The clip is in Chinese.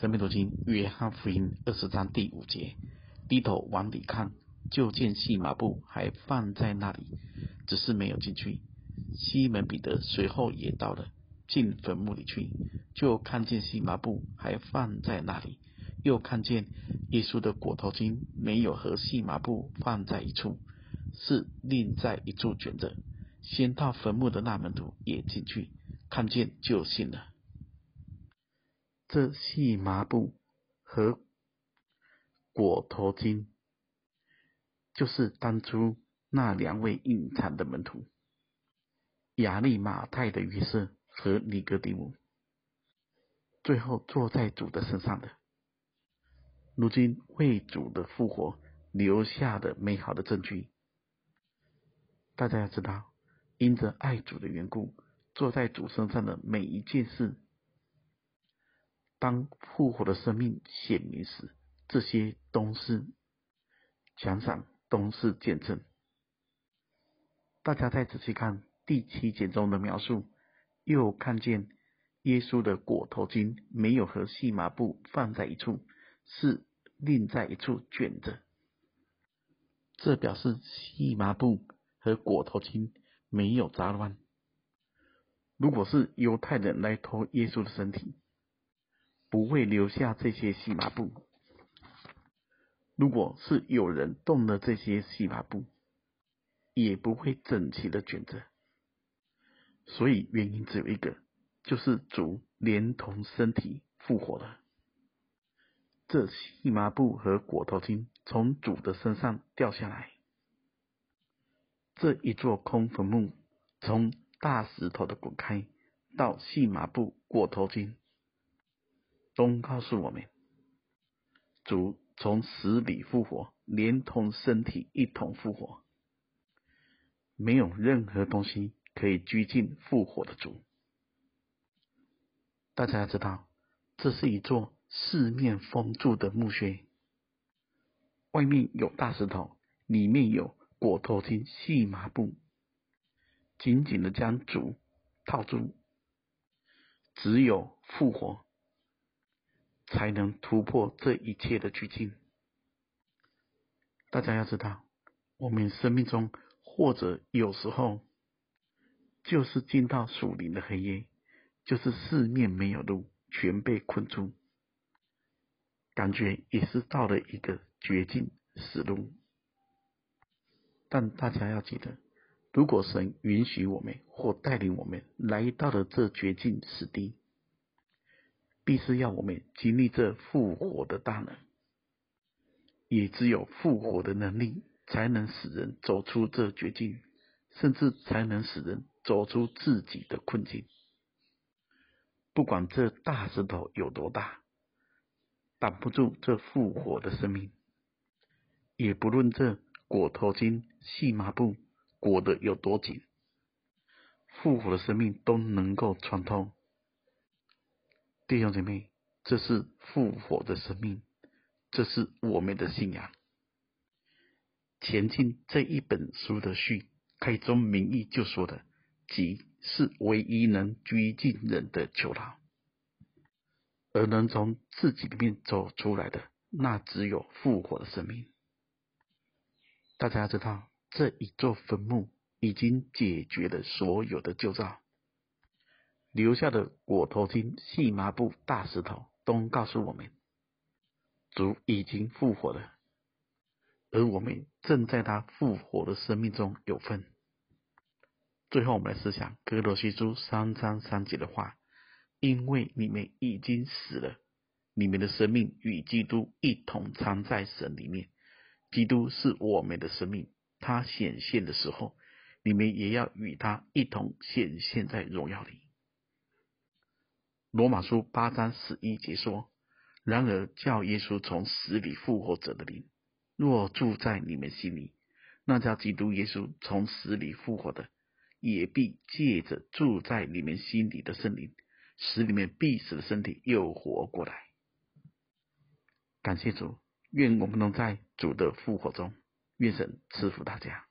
生命读经约翰福音二十章第五节，低头往里看，就见细麻布还放在那里，只是没有进去。西门彼得随后也到了，进坟墓里去，就看见细麻布还放在那里，又看见耶稣的裹头巾没有和细麻布放在一处，是另在一处卷着。先到坟墓的那门徒也进去，看见就信了。这细麻布和裹头巾，就是当初那两位隐藏的门徒。亚利马太的约瑟和尼哥底母，最后坐在主的身上的，如今为主的复活留下的美好的证据。大家要知道，因着爱主的缘故，坐在主身上的每一件事，当复活的生命显明时，这些都是奖赏，都是见证。大家再仔细看。第七节中的描述，又看见耶稣的裹头巾没有和细麻布放在一处，是另在一处卷着。这表示细麻布和裹头巾没有杂乱。如果是犹太人来偷耶稣的身体，不会留下这些细麻布；如果是有人动了这些细麻布，也不会整齐的卷着。所以原因只有一个，就是主连同身体复活了。这细麻布和裹头巾从主的身上掉下来，这一座空坟墓从大石头的滚开到细麻布、裹头巾，都告诉我们，主从死里复活，连同身体一同复活，没有任何东西。可以拘禁复活的主。大家要知道，这是一座四面封住的墓穴，外面有大石头，里面有裹头巾、细麻布，紧紧的将主套住。只有复活，才能突破这一切的拘禁。大家要知道，我们生命中或者有时候。就是进到属灵的黑夜，就是四面没有路，全被困住，感觉也是到了一个绝境死路。但大家要记得，如果神允许我们或带领我们来到了这绝境死地，必是要我们经历这复活的大能。也只有复活的能力，才能使人走出这绝境，甚至才能使人。走出自己的困境，不管这大石头有多大，挡不住这复活的生命；也不论这裹头巾、细麻布裹得有多紧，复活的生命都能够穿透。弟兄姐妹，这是复活的生命，这是我们的信仰。前进这一本书的序开宗明义就说的。即是唯一能拘禁人的囚牢，而能从自己里面走出来的，那只有复活的生命。大家知道，这一座坟墓已经解决了所有的旧造，留下的裹头巾、细麻布、大石头，都告诉我们，主已经复活了，而我们正在他复活的生命中有份。最后，我们来思想歌罗西书三章三节的话：“因为你们已经死了，你们的生命与基督一同藏在神里面。基督是我们的生命，他显现的时候，你们也要与他一同显现在荣耀里。”罗马书八章十一节说：“然而叫耶稣从死里复活者的灵，若住在你们心里，那叫基督耶稣从死里复活的。”也必借着住在你们心里的圣灵，使你们必死的身体又活过来。感谢主，愿我们能在主的复活中，愿神赐福大家。